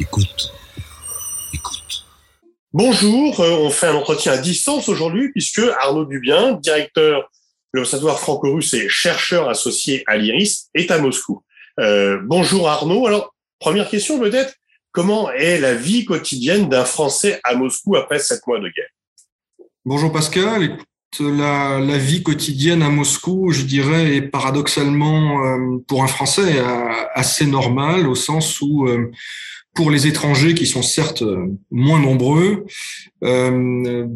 Écoute. Écoute. Bonjour, euh, on fait un entretien à distance aujourd'hui puisque Arnaud Dubien, directeur de l'Observatoire franco-russe et chercheur associé à l'IRIS, est à Moscou. Euh, bonjour Arnaud. Alors, première question peut-être, comment est la vie quotidienne d'un Français à Moscou après sept mois de guerre? Bonjour Pascal. Écoute, la, la, vie quotidienne à Moscou, je dirais, est paradoxalement euh, pour un Français assez normale au sens où euh, pour les étrangers qui sont certes moins nombreux, euh,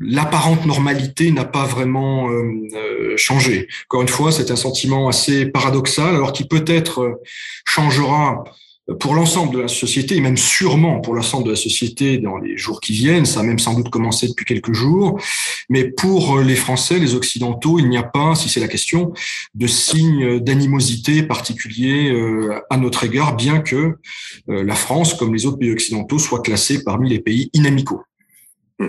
l'apparente normalité n'a pas vraiment euh, changé. Encore une fois, c'est un sentiment assez paradoxal, alors qui peut-être changera pour l'ensemble de la société, et même sûrement pour l'ensemble de la société dans les jours qui viennent, ça a même sans doute commencé depuis quelques jours, mais pour les Français, les Occidentaux, il n'y a pas, si c'est la question, de signe d'animosité particulier euh, à notre égard, bien que euh, la France, comme les autres pays occidentaux, soit classée parmi les pays inamicaux. Hmm.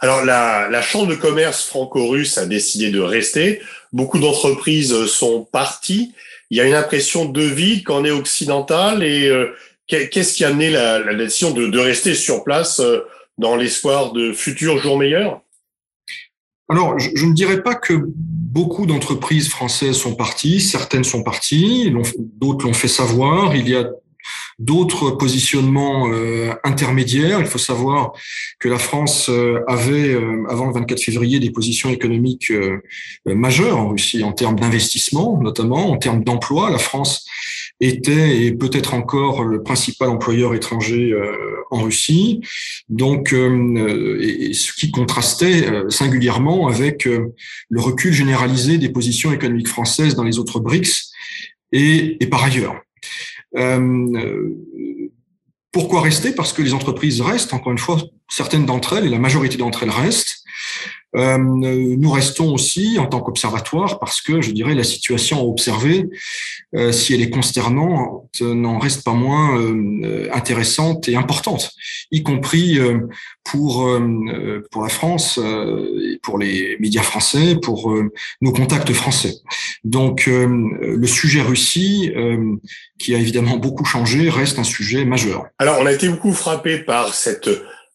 Alors, la, la Chambre de commerce franco-russe a décidé de rester. Beaucoup d'entreprises sont parties il y a une impression de vide quand on est occidental et euh, qu'est-ce qui a amené la, décision de, de, rester sur place euh, dans l'espoir de futurs jours meilleurs? Alors, je, je, ne dirais pas que beaucoup d'entreprises françaises sont parties. Certaines sont parties, d'autres l'ont fait savoir. Il y a d'autres positionnements euh, intermédiaires. Il faut savoir que la France euh, avait, euh, avant le 24 février, des positions économiques euh, majeures en Russie en termes d'investissement, notamment en termes d'emploi. La France était et peut-être encore le principal employeur étranger en Russie. Donc, ce qui contrastait singulièrement avec le recul généralisé des positions économiques françaises dans les autres BRICS et, et par ailleurs. Euh, pourquoi rester? Parce que les entreprises restent, encore une fois, certaines d'entre elles, et la majorité d'entre elles restent. Euh, nous restons aussi en tant qu'observatoire parce que, je dirais, la situation à observer, euh, si elle est consternante, n'en reste pas moins euh, intéressante et importante, y compris pour pour la France, pour les médias français, pour nos contacts français. Donc, le sujet Russie, qui a évidemment beaucoup changé, reste un sujet majeur. Alors, on a été beaucoup frappé par cette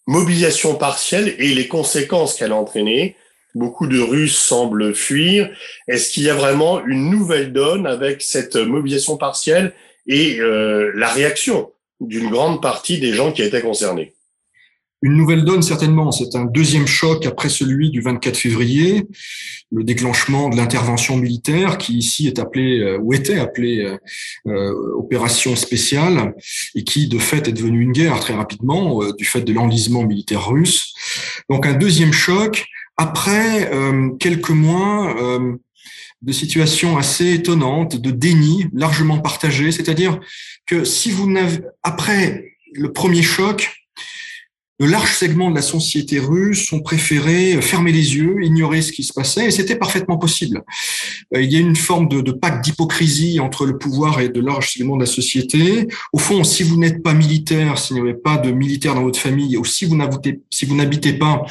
mobilisation partielle et les conséquences qu'elle a entraînées. Beaucoup de Russes semblent fuir. Est-ce qu'il y a vraiment une nouvelle donne avec cette mobilisation partielle et euh, la réaction d'une grande partie des gens qui étaient concernés? Une nouvelle donne, certainement. C'est un deuxième choc après celui du 24 février, le déclenchement de l'intervention militaire qui ici est appelée, euh, ou était appelée euh, euh, opération spéciale, et qui de fait est devenue une guerre très rapidement euh, du fait de l'enlisement militaire russe. Donc un deuxième choc après euh, quelques mois de situations assez étonnantes, de déni largement partagé, c'est-à-dire que si vous n'avez après le premier choc, de larges segments de la société russe ont préféré fermer les yeux, ignorer ce qui se passait, et c'était parfaitement possible. Euh, il y a une forme de, de pacte d'hypocrisie entre le pouvoir et de larges segments de la société. Au fond, si vous n'êtes pas militaire, si vous n'avez pas de militaire dans votre famille, ou si vous n'habitez si vous n'habitez pas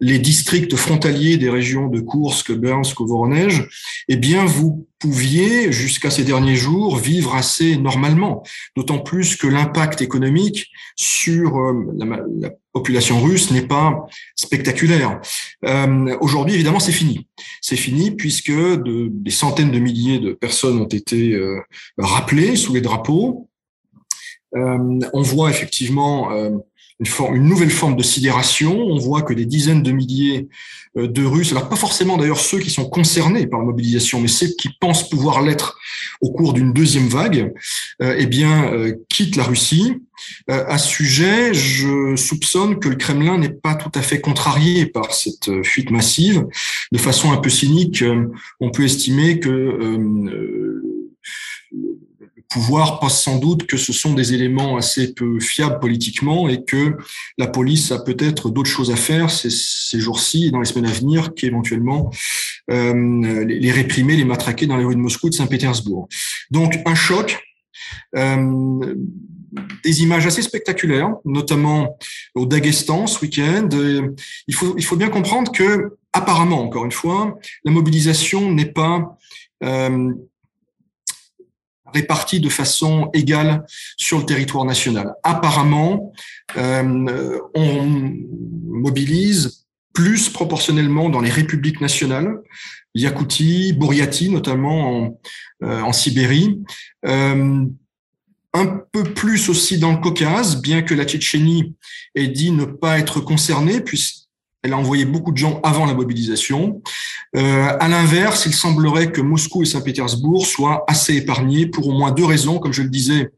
les districts frontaliers des régions de Kursk, Bernsk ou Voronezh, eh bien, vous pouviez, jusqu'à ces derniers jours, vivre assez normalement. D'autant plus que l'impact économique sur euh, la, la, population russe n'est pas spectaculaire. Euh, Aujourd'hui, évidemment, c'est fini. C'est fini puisque de, des centaines de milliers de personnes ont été euh, rappelées sous les drapeaux. On voit effectivement une, forme, une nouvelle forme de sidération. On voit que des dizaines de milliers euh, de Russes, alors pas forcément d'ailleurs ceux qui sont concernés par la mobilisation, mais ceux qui pensent pouvoir l'être au cours d'une deuxième vague, euh, eh bien, euh, quittent la Russie. À ce sujet, je soupçonne que le Kremlin n'est pas tout à fait contrarié par cette fuite massive. De façon un peu cynique, on peut estimer que pouvoir pense sans doute que ce sont des éléments assez peu fiables politiquement et que la police a peut-être d'autres choses à faire ces, ces jours-ci et dans les semaines à venir qu'éventuellement euh, les réprimer, les matraquer dans les rues de Moscou, de Saint-Pétersbourg. Donc un choc. Euh, des images assez spectaculaires, notamment au Daghestan ce week-end. Il faut, il faut bien comprendre que, apparemment, encore une fois, la mobilisation n'est pas euh, répartis de façon égale sur le territoire national. Apparemment, euh, on mobilise plus proportionnellement dans les républiques nationales, Yakoutie, Bouriati notamment en, euh, Sibérie, euh, un peu plus aussi dans le Caucase, bien que la Tchétchénie ait dit ne pas être concernée, puisqu'elle a envoyé beaucoup de gens avant la mobilisation. Euh, à l'inverse, il semblerait que Moscou et Saint-Pétersbourg soient assez épargnés pour au moins deux raisons, comme je le disais.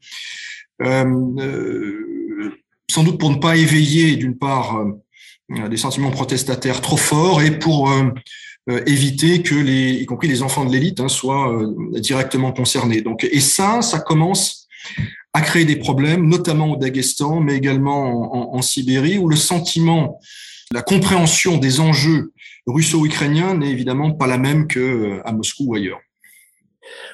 Euh, euh, sans doute pour ne pas éveiller, d'une part, euh, des sentiments protestataires trop forts et pour éviter que les, y compris les enfants de l'élite, hein, soient directement concernés. Donc, et ça, ça commence à créer des problèmes, notamment au Daghestan, mais également en, en, Sibérie, où le sentiment, la compréhension des enjeux russo-ukrainiens n'est évidemment pas la même que à Moscou ou ailleurs.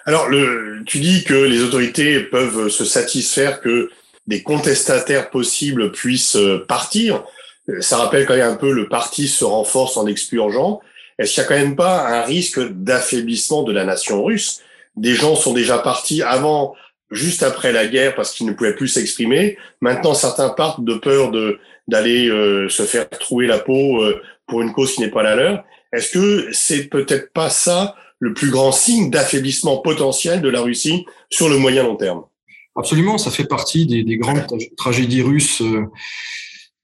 Alors, le, tu dis que les autorités peuvent se satisfaire que des contestataires possibles puissent partir. Ça rappelle quand même un peu le parti se renforce en expurgeant. Est-ce qu'il n'y a quand même pas un risque d'affaiblissement de la nation russe? Des gens sont déjà partis avant, juste après la guerre, parce qu'ils ne pouvaient plus s'exprimer. Maintenant, certains partent de peur de d'aller euh, se faire trouer la peau euh, pour une cause qui n'est pas la leur. Est-ce que c'est peut-être pas ça le plus grand signe d'affaiblissement potentiel de la Russie sur le moyen long terme? Absolument, ça fait partie des, des grandes tragédies russes. Euh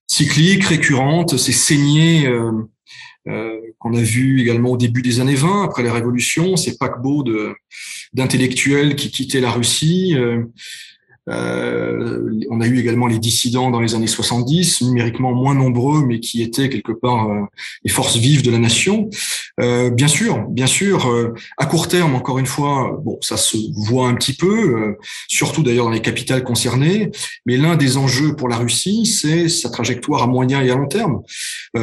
cyclique, récurrente, ces saignées euh, qu'on a vues également au début des années 20, après la Révolution, ces paquebots d'intellectuels qui quittaient la Russie. Euh, on a eu également les dissidents dans les années 70, numériquement moins nombreux, mais qui étaient quelque part euh, les forces vives de la nation. Euh, bien sûr, bien sûr, euh, à court terme, encore une fois, bon, ça se voit un petit peu, euh, surtout d'ailleurs dans les capitales concernées. Mais l'un des enjeux pour la Russie, c'est sa trajectoire à moyen et à long terme.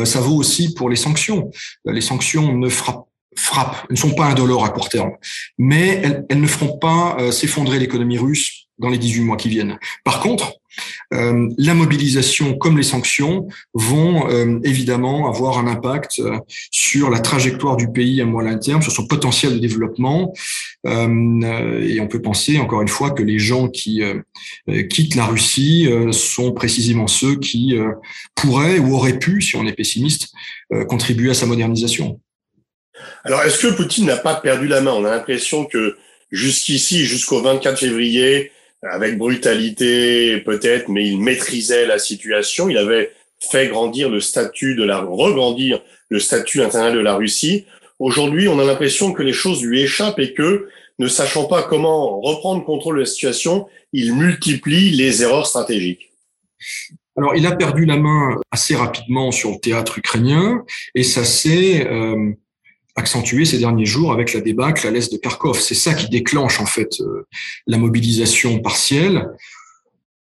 ça vaut aussi pour les sanctions. les sanctions ne frappent frappent, ne sont pas indolores à court terme, mais elles ne feront pas s'effondrer l'économie russe dans les 18 mois qui viennent. Par contre, euh, la mobilisation comme les sanctions vont euh, évidemment avoir un impact euh, sur la trajectoire du pays à moyen terme, sur son potentiel de développement. Euh, et on peut penser encore une fois que les gens qui quittent la Russie sont précisément ceux qui pourraient ou auraient pu, si on est pessimiste, contribuer à sa modernisation. Alors, est-ce que Poutine n'a pas perdu la main? On a l'impression que jusqu'ici, jusqu'au 24 février, avec brutalité peut-être, mais il maîtrisait la situation. Il avait fait grandir le statut de la, regrandir le statut international de la Russie. Aujourd'hui, on a l'impression que les choses lui échappent et que, ne sachant pas comment reprendre contrôle de la situation, il multiplie les erreurs stratégiques. Alors, il a perdu la main assez rapidement sur le théâtre ukrainien et ça s'est euh, accentué ces derniers jours avec la débâcle à l'est de Kharkov. C'est ça qui déclenche en fait euh, la mobilisation partielle.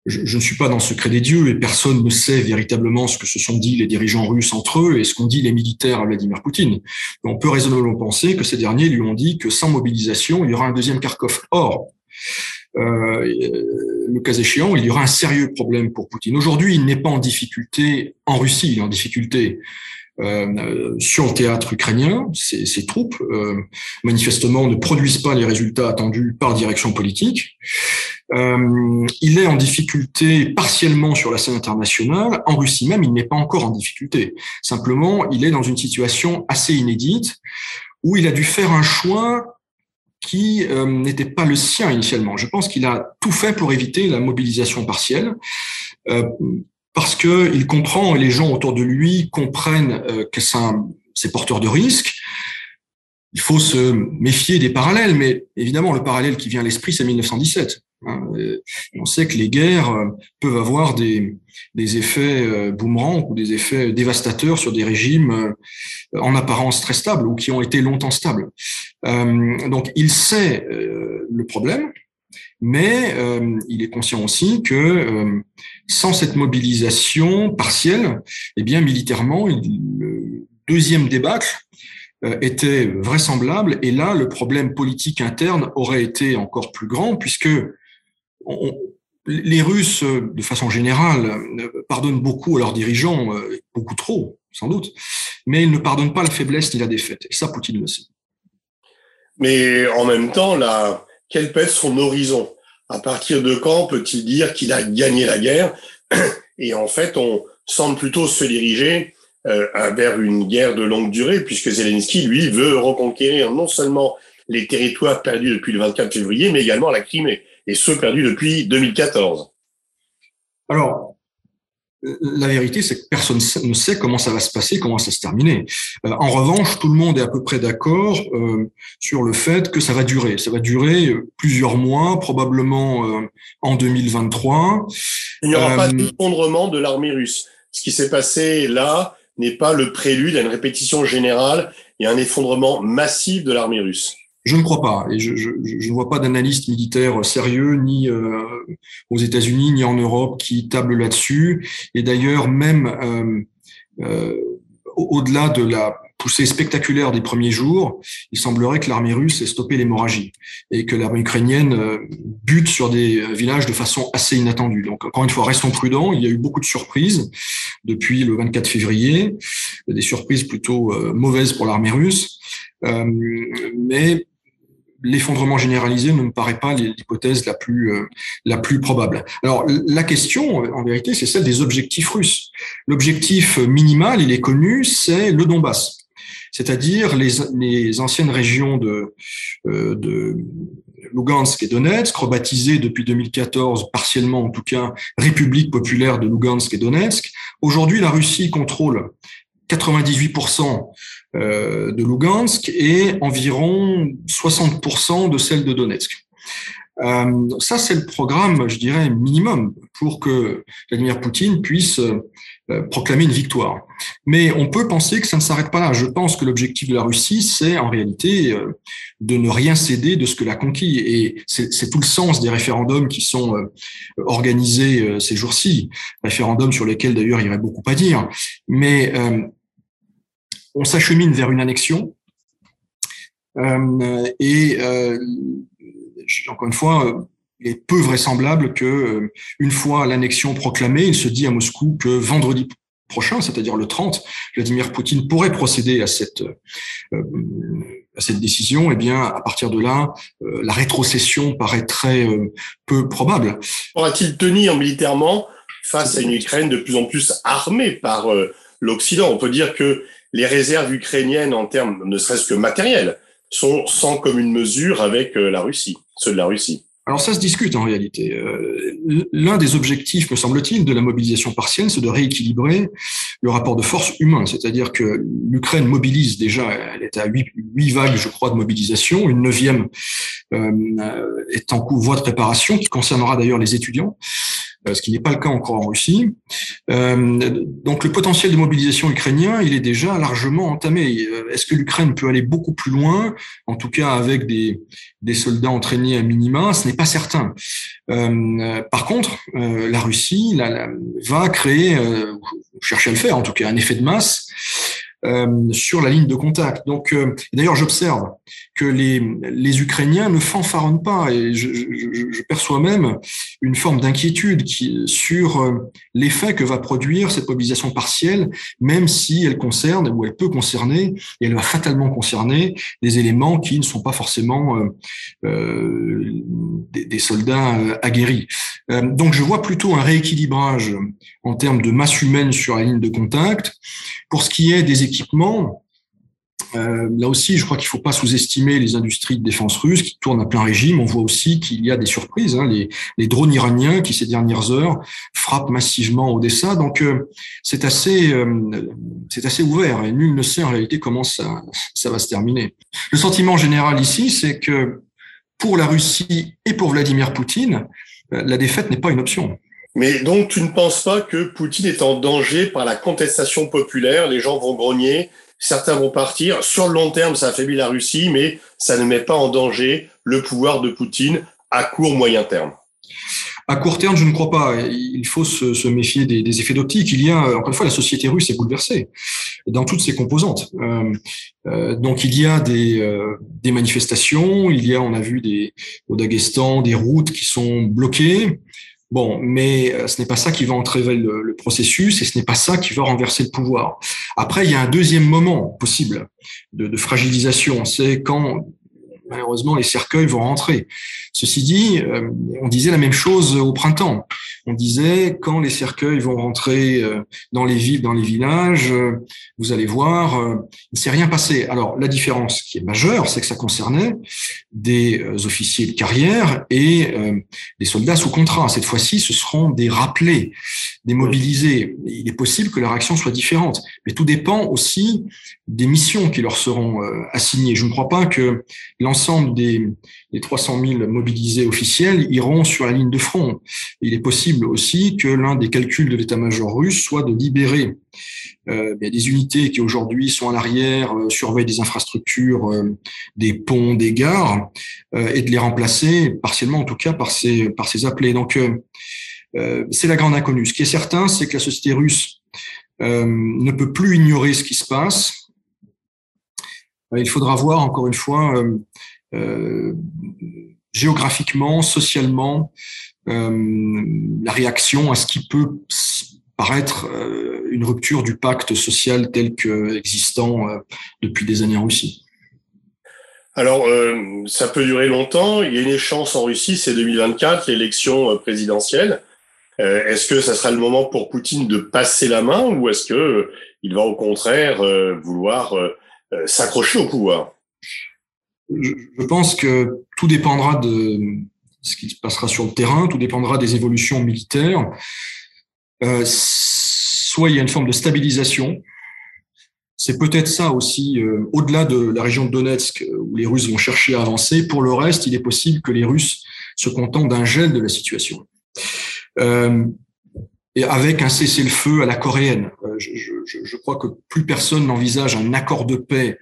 Je, je, ne suis pas dans le secret des dieux et personne ne sait véritablement ce que se sont dit les dirigeants russes entre eux et ce qu'ont dit les militaires à Vladimir Poutine. on peut raisonnablement penser que ces derniers lui ont dit que sans mobilisation, il y aura un deuxième Kharkov. Or, euh, le cas échéant, il y aura un sérieux problème pour Poutine. Aujourd'hui, il n'est pas en difficulté en Russie, il est en difficulté euh, sur le théâtre ukrainien. Ces, ces troupes, euh, manifestement, ne produisent pas les résultats attendus par direction politique. Euh, il est en difficulté partiellement sur la scène internationale. En Russie même, il n'est pas encore en difficulté. Simplement, il est dans une situation assez inédite où il a dû faire un choix qui euh, n'était pas le sien initialement. Je pense qu'il a tout fait pour éviter la mobilisation partielle. Euh, parce qu'il comprend et les gens autour de lui comprennent euh, que c'est porteur de risque. Il faut se méfier des parallèles, mais évidemment, le parallèle qui vient à l'esprit, c'est 1917. Hein. On sait que les guerres euh, peuvent avoir des, des effets euh, boomerangs ou des effets dévastateurs sur des régimes en apparence très stables ou qui ont été longtemps stables. Donc, il sait le problème, mais euh, il est conscient aussi que euh, sans cette mobilisation partielle, eh bien militairement, le deuxième débâcle euh, était vraisemblable. Et là, le problème politique interne aurait été encore plus grand, puisque les Russes, de façon générale, pardonnent beaucoup à leurs dirigeants, beaucoup trop, sans doute, mais ils ne pardonnent pas la faiblesse ni la défaite. Et ça, Poutine le sait. Mais en même temps, la, quel peut être son horizon À partir de quand peut-il dire qu'il a gagné la guerre Et en fait, on semble plutôt se diriger euh, vers une guerre de longue durée, puisque Zelensky, lui, veut reconquérir non seulement les territoires perdus depuis le 24 février, mais également la Crimée, et ceux perdus depuis 2014. Alors, la vérité, c'est que personne ne sait comment ça va se passer, comment ça va se terminer. Euh, en revanche, tout le monde est à peu près d'accord euh, sur le fait que ça va durer. Ça va durer euh, plusieurs mois, probablement en 2023. Il n'y aura pas d'effondrement de l'armée russe. Ce qui s'est passé là n'est pas le prélude à une répétition générale et un effondrement massif de l'armée russe. Je ne crois pas, et je, ne vois pas d'analyste militaire sérieux ni euh, aux États-Unis ni en Europe qui table là-dessus. Et d'ailleurs, même euh, euh, au-delà de la poussée spectaculaire des premiers jours, il semblerait que l'armée russe ait stoppé l'hémorragie et que l'armée ukrainienne bute sur des villages de façon assez inattendue. Donc, encore une fois, restons prudents. Il y a eu beaucoup de surprises depuis le 24 février, des surprises plutôt mauvaises pour l'armée russe. mais l'effondrement généralisé ne me paraît pas l'hypothèse la plus euh, la plus probable. Alors la question, en vérité, c'est celle des objectifs russes. L'objectif minimal, il est connu, c'est le Donbass, c'est-à-dire les, les anciennes régions de euh, de Lugansk et Donetsk, rebaptisées depuis 2014 partiellement en tout cas République populaire de Lugansk et Donetsk. Aujourd'hui, la Russie contrôle 98% euh, de Lugansk et environ 60% de celle de Donetsk. Euh, ça, c'est le programme, je dirais, minimum pour que Vladimir Poutine puisse euh, proclamer une victoire. Mais on peut penser que ça ne s'arrête pas là. Je pense que l'objectif de la Russie, c'est en réalité de ne rien céder de ce que a conquis. Et c'est tout le sens des référendums qui sont organisés ces jours-ci. Référendums sur lesquels, d'ailleurs, il y aurait beaucoup à dire. Mais on s'achemine vers une annexion. Euh, et euh, encore une fois, il est peu vraisemblable que, euh, une fois l'annexion proclamée, il se dit à Moscou que vendredi prochain, c'est-à-dire le 30, Vladimir Poutine pourrait procéder à cette à cette décision, et eh bien, à partir de là, la rétrocession paraît très peu probable. Pourra-t-il tenir militairement face à une Ukraine de plus en plus armée par l'Occident? On peut dire que les réserves ukrainiennes en termes ne serait-ce que matériels sont sans commune mesure avec euh, la Russie, ceux de la Russie. Alors ça se discute en réalité. Euh, l'un des objectifs, me semble-t-il, de la mobilisation partielle, c'est de rééquilibrer le rapport de force humain. C'est-à-dire que l'Ukraine mobilise déjà, elle est à huit, vagues, je crois, de mobilisation. Une neuvième euh, est en cours, voie de préparation, qui concernera d'ailleurs les étudiants. Euh, ce qui n'est pas le cas encore en Russie. Euh, donc le potentiel de mobilisation ukrainien, il est déjà largement entamé. Euh, est-ce que l'Ukraine peut aller beaucoup plus loin, en tout cas avec des, des soldats entraînés à minima Ce n'est pas certain. par contre, la Russie va créer, chercher à le faire en tout cas, un effet de masse sur la ligne de contact. Donc, d'ailleurs, j'observe que les, les Ukrainiens ne fanfaronnent pas et je, je, je perçois même une forme d'inquiétude qui, sur euh, l'effet que va produire cette mobilisation partielle, même si elle concerne ou elle peut concerner et elle va fatalement concerner des éléments qui ne sont pas forcément euh, des, des, soldats aguerris. donc, je vois plutôt un rééquilibrage en termes de masse humaine sur la ligne de contact. Pour ce qui est des équipements, euh, là aussi, je crois qu'il ne faut pas sous-estimer les industries de défense russes qui tournent à plein régime. On voit aussi qu'il y a des surprises. Hein, les, les, drones iraniens qui, ces dernières heures, frappent massivement Odessa. Donc, euh, c'est assez, euh, assez ouvert et nul ne sait en réalité comment ça, ça va se terminer. Le sentiment général ici, c'est que pour la Russie et pour Vladimir Poutine, la défaite n'est pas une option. Mais donc, tu ne penses pas que Poutine est en danger par la contestation populaire? Les gens vont grogner, certains vont partir. Sur le long terme, ça affaiblit la Russie, mais ça ne met pas en danger le pouvoir de Poutine à court, moyen terme. À court terme, je ne crois pas. Il faut se, méfier des, effets d'optique. Il y a, encore une fois, la société russe est bouleversée dans toutes ses composantes. Euh, euh, donc, il y a des, euh, des manifestations. Il y a, on a vu des, au Daghestan, des routes qui sont bloquées. Bon, mais euh, ce n'est pas ça qui va entraver le, processus et ce n'est pas ça qui va renverser le pouvoir. Après, il y a un deuxième moment possible de, de fragilisation, c'est quand malheureusement, les cercueils vont rentrer. Ceci dit, euh, on disait la même chose au printemps. On disait quand les cercueils vont rentrer euh, dans les villes, dans les villages, euh, vous allez voir, il ne s'est rien passé. Alors la différence qui est majeure, c'est que ça concernait des officiers de carrière et des soldats sous contrat. Cette fois-ci, ce seront des rappelés, des mobilisés. Il est possible que la réaction soit différente, mais tout dépend aussi des missions qui leur seront assignées. Je ne crois pas que l'ensemble des, des 300 000 mobilisés officiels iront sur la ligne de front. Il est possible aussi que l'un des calculs de l'état-major russe soit de libérer euh, des unités qui aujourd'hui sont à l'arrière, euh, surveillent des infrastructures, euh, des ponts, des gares, et de les remplacer partiellement, en tout cas, par ces appelés. Donc, c'est la grande inconnue. Ce qui est certain, c'est que la société russe ne peut plus ignorer ce qui se passe. Il faudra voir, encore une fois, euh, géographiquement, socialement, euh, la réaction à ce qui peut paraître euh, une rupture du pacte social tel que existant depuis des années en Russie. Alors, ça peut durer longtemps. Il y a une échéance en Russie, c'est 2024, l'élection présidentielle. est-ce que ça sera le moment pour Poutine de passer la main ou est-ce que il va au contraire vouloir s'accrocher au pouvoir je pense que tout dépendra de ce qui se passera sur le terrain, tout dépendra des évolutions militaires. Euh, soit il y a une forme de stabilisation. C'est peut-être ça aussi, euh, au-delà de la région de Donetsk, où les Russes vont chercher à avancer. Pour le reste, il est possible que les Russes se contentent d'un gel de la situation. Euh, et avec un cessez-le-feu à la coréenne. Je, je, crois que plus personne n'envisage un accord de paix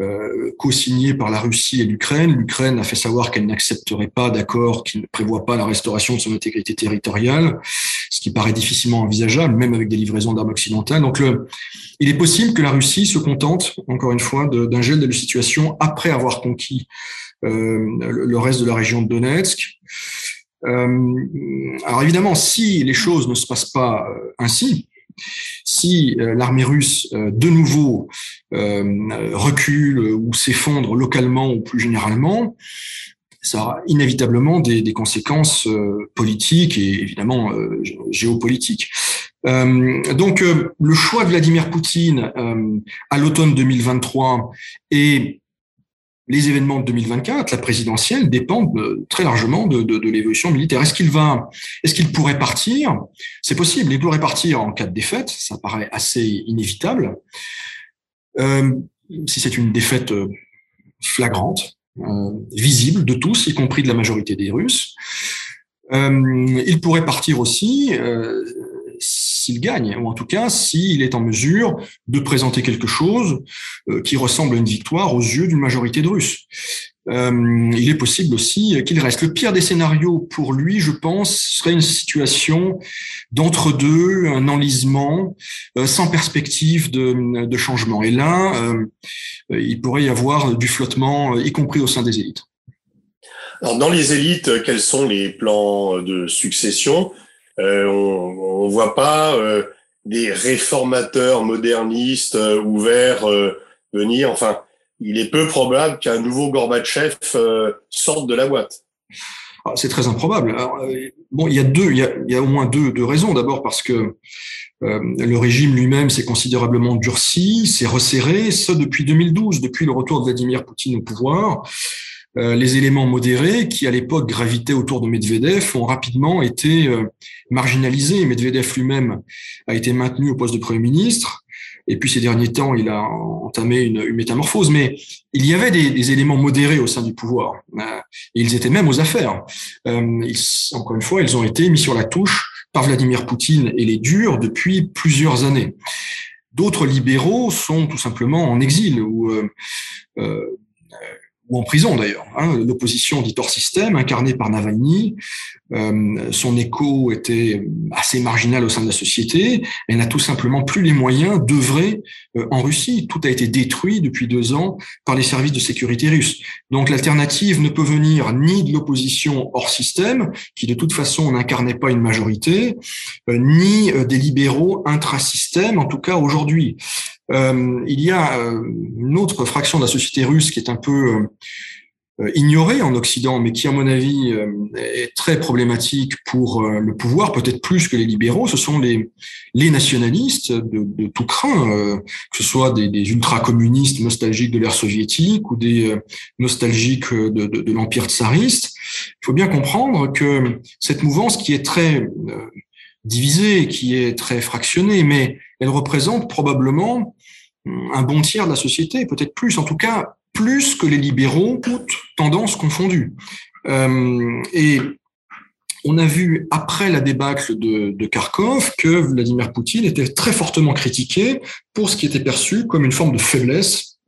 euh, co-signé par la Russie et l'Ukraine. L'Ukraine a fait savoir qu'elle n'accepterait pas d'accord qui ne prévoit pas la restauration de son intégrité territoriale, ce qui paraît difficilement envisageable, même avec des livraisons d'armes occidentales. Donc, il est possible que la Russie se contente, encore une fois, d'un gel de la situation après avoir conquis euh, le reste de la région de Donetsk. Euh, alors évidemment, si les choses ne se passent pas euh, ainsi, si euh, l'armée russe, euh, de nouveau, euh, recule ou s'effondre localement ou plus généralement, ça aura inévitablement des, des conséquences politiques et évidemment géopolitiques. donc, le choix de Vladimir Poutine à l'automne 2023 et les événements de 2024, la présidentielle, dépendent euh, très largement de, l'évolution militaire. Est-ce qu'il va, est-ce qu'il pourrait partir? C'est possible. Il pourrait partir en cas de défaite. Ça paraît assez inévitable. Euh, si c'est une défaite euh, flagrante, visible de tous, y compris de la majorité des Russes. Il pourrait partir aussi s'il gagne, ou en tout cas s'il est en mesure de présenter quelque chose euh, qui ressemble à une victoire aux yeux d'une majorité de Russes. Euh, il est possible aussi qu'il reste. Le pire des scénarios pour lui, je pense, serait une situation d'entre-deux, un enlisement euh, sans perspective de, de, changement. Et là, il pourrait y avoir du flottement, y compris au sein des élites. Alors, dans les élites, quels sont les plans de succession? Euh, on ne voit pas euh, des réformateurs modernistes euh, ouverts venir. Enfin, il est peu probable qu'un nouveau Gorbatchev sorte de la boîte. Ah, c'est très improbable. bon, il y a deux, il y a, il y a au moins deux, deux raisons. D'abord parce que euh, le régime lui-même s'est considérablement durci, s'est resserré, ce depuis 2012, depuis le retour de Vladimir Poutine au pouvoir. Euh, les éléments modérés qui, à l'époque, gravitaient autour de Medvedev ont rapidement été euh, marginalisés. Medvedev lui-même a été maintenu au poste de Premier ministre. Et puis ces derniers temps, il a entamé une, métamorphose. Mais il y avait des, éléments modérés au sein du pouvoir. Euh, et ils étaient même aux affaires. encore une fois, ils ont été mis sur la touche par Vladimir Poutine et les durs depuis plusieurs années. D'autres libéraux sont tout simplement en exil ou ou en prison d'ailleurs. Hein, L'opposition dite hors système, incarnée par Navalny, euh, son écho était assez marginal au sein de la société. Elle n'a tout simplement plus les moyens d'œuvrer euh, en Russie. Tout a été détruit depuis deux ans par les services de sécurité russes. Donc l'alternative ne peut venir ni de l'opposition hors système, qui de toute façon n'incarnait pas une majorité, euh, ni des libéraux intrasystème, en tout cas aujourd'hui. Euh, il y a euh, une autre fraction de la société russe qui est un peu ignoré en Occident, mais qui, à mon avis, est très problématique pour le pouvoir, peut-être plus que les libéraux, ce sont les, nationalistes de, tout craint, que ce soit des, des ultra-communistes nostalgiques de l'ère soviétique ou des nostalgiques de l'empire tsariste. Il faut bien comprendre que cette mouvance qui est très divisée, qui est très fractionnée, mais elle représente probablement un bon tiers de la société, peut-être plus, en tout cas plus que les libéraux, toutes tendances confondues. Euh, et on a vu après la débâcle de, de, Kharkov que Vladimir Poutine était très fortement critiqué pour ce qui était perçu comme une forme de faiblesse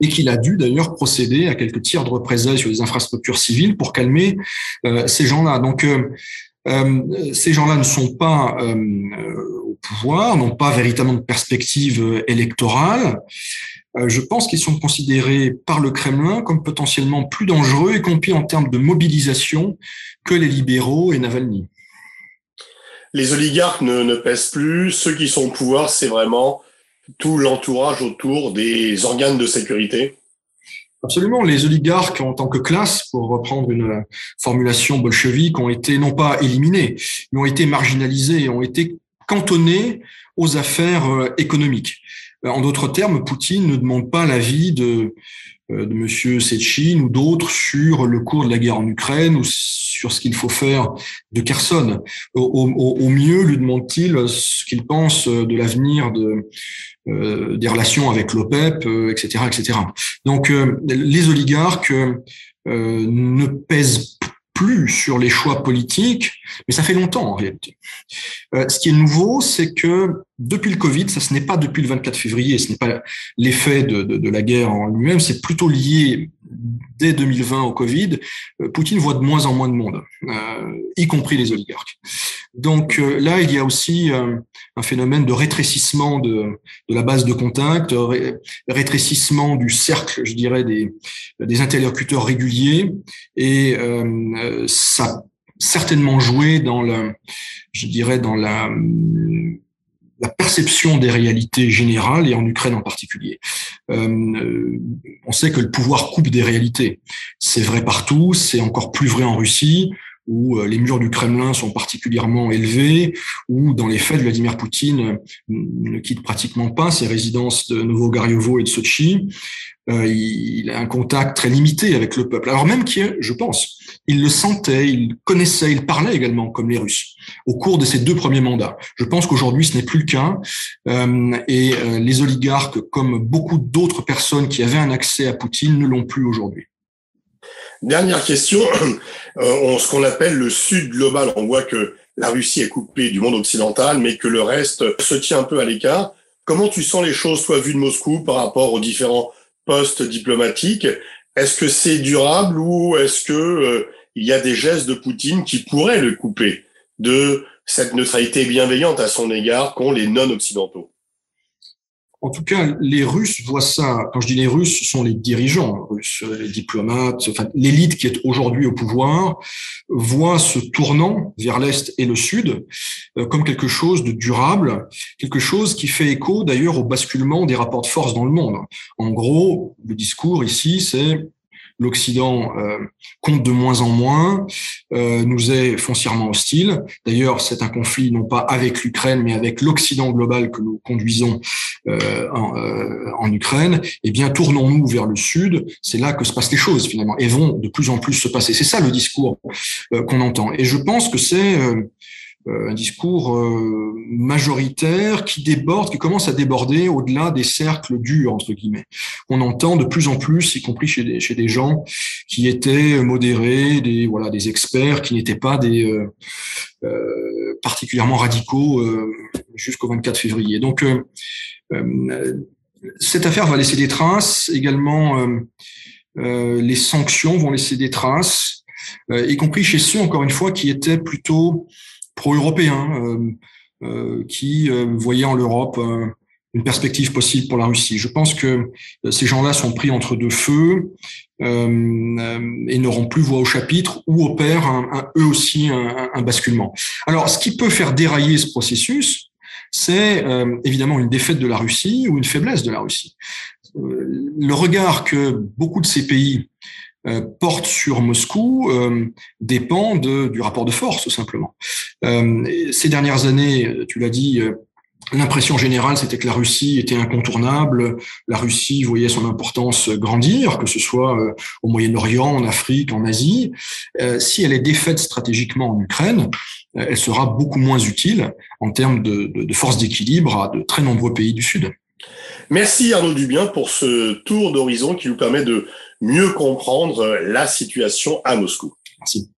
et qu'il a dû d'ailleurs procéder à quelques tirs de représailles sur les infrastructures civiles pour calmer euh, ces gens-là. Donc euh, euh ces gens-là ne sont pas euh, pouvoir, n'ont pas véritablement de perspective électorale. Euh, je pense qu'ils sont considérés par le Kremlin comme potentiellement plus dangereux, y compris en termes de mobilisation, que les libéraux et Navalny. Les oligarques ne, ne pèsent plus. Ceux qui sont au pouvoir, c'est vraiment tout l'entourage autour des organes de sécurité. Absolument. Les oligarques, en tant que classe, pour reprendre une formulation bolchevique, ont été non pas éliminés, mais ont été marginalisés, ont été cantonnés aux affaires euh, économiques. Euh, en d'autres termes, Poutine ne demande pas l'avis de, euh, de Monsieur Sechin ou d'autres sur le cours de la guerre en Ukraine ou sur ce qu'il faut faire de Kherson. Au, mieux, lui demande-t-il ce qu'il pense de l'avenir de, des relations avec l'OPEP, etc., etc. Donc, les oligarques ne pèsent plus sur les choix politiques, mais ça fait longtemps en réalité. Euh, ce qui est nouveau, c'est que depuis le Covid, ça ce n'est pas depuis le 24 février, ce n'est pas l'effet de, de, de, la guerre en lui-même, c'est plutôt lié dès 2020 au Covid. Euh, Poutine voit de moins en moins de monde, euh, y compris les oligarques. Donc euh, là, il y a aussi euh, un phénomène de rétrécissement de, de la base de contact, ré, rétrécissement du cercle, je dirais, des, des interlocuteurs réguliers, et ça a certainement joué dans le, je dirais, dans la la perception des réalités générales et en Ukraine en particulier. Euh, on sait que le pouvoir coupe des réalités. C'est vrai partout, c'est encore plus vrai en Russie où euh, les murs du Kremlin sont particulièrement élevés, où dans les faits, Vladimir Poutine euh, ne quitte pratiquement pas ses résidences de Novogariovo et de Sochi. Euh, il a un contact très limité avec le peuple. Alors même qu'il, je pense, il le sentait, il connaissait, il parlait également comme les Russes au cours de ses deux premiers mandats. Je pense qu'aujourd'hui, ce n'est plus le cas. et les oligarques, comme beaucoup d'autres personnes qui avaient un accès à Poutine, ne l'ont plus aujourd'hui. Dernière question, euh, ce qu'on appelle le Sud global. On voit que la Russie est coupée du monde occidental, mais que le reste se tient un peu à l'écart. Comment tu sens les choses, soit vues de Moscou, par rapport aux différents postes diplomatiques? Est-ce que c'est durable ou est-ce que euh, il y a des gestes de Poutine qui pourraient le couper de cette neutralité bienveillante à son égard qu'ont les non-occidentaux? En tout cas, les Russes voient ça. Quand je dis les Russes, ce sont les dirigeants russes, les diplomates, enfin, l'élite qui est aujourd'hui au pouvoir, voit ce tournant vers l'Est et le Sud euh, comme quelque chose de durable, quelque chose qui fait écho d'ailleurs au basculement des rapports de force dans le monde. En gros, le discours ici, c'est l'Occident euh, compte de moins en moins, euh, nous est foncièrement hostile. D'ailleurs, c'est un conflit non pas avec l'Ukraine, mais avec l'Occident global que nous conduisons euh, en, en, Ukraine. Eh bien, tournons-nous vers le Sud. C'est là que se passent les choses finalement, et vont de plus en plus se passer. C'est ça le discours qu'on entend. Et je pense que c'est un discours euh, majoritaire qui déborde, qui commence à déborder au-delà des cercles durs, entre guillemets. On entend de plus en plus, y compris chez des, chez des gens qui étaient modérés, des, voilà, des experts, qui n'étaient pas des euh, euh, particulièrement radicaux euh, jusqu'au 24 février. Donc, cette affaire va laisser des traces. Également, les sanctions vont laisser des traces, y compris chez ceux, encore une fois, qui étaient plutôt pro-européens euh, euh, qui euh, voyaient en l'Europe une perspective possible pour la Russie. Je pense que ces gens-là sont pris entre deux feux euh, et n'auront plus voix au chapitre ou opèrent eux aussi un, basculement. Alors, ce qui peut faire dérailler ce processus, c'est euh, évidemment une défaite de la Russie ou une faiblesse de la Russie. Le regard que beaucoup de ces pays porte sur Moscou dépend de, du rapport de force, tout simplement. ces dernières années, tu l'as dit, L'impression générale, c'était que la Russie était incontournable. La Russie voyait son importance grandir, que ce soit euh, au Moyen-Orient, en Afrique, en Asie. Euh, si elle est défaite stratégiquement en Ukraine, euh, elle sera beaucoup moins utile en termes de, de force d'équilibre à de très nombreux pays du Sud. Merci Arnaud Dubien pour ce tour d'horizon qui nous permet de mieux comprendre la situation à Moscou. Merci.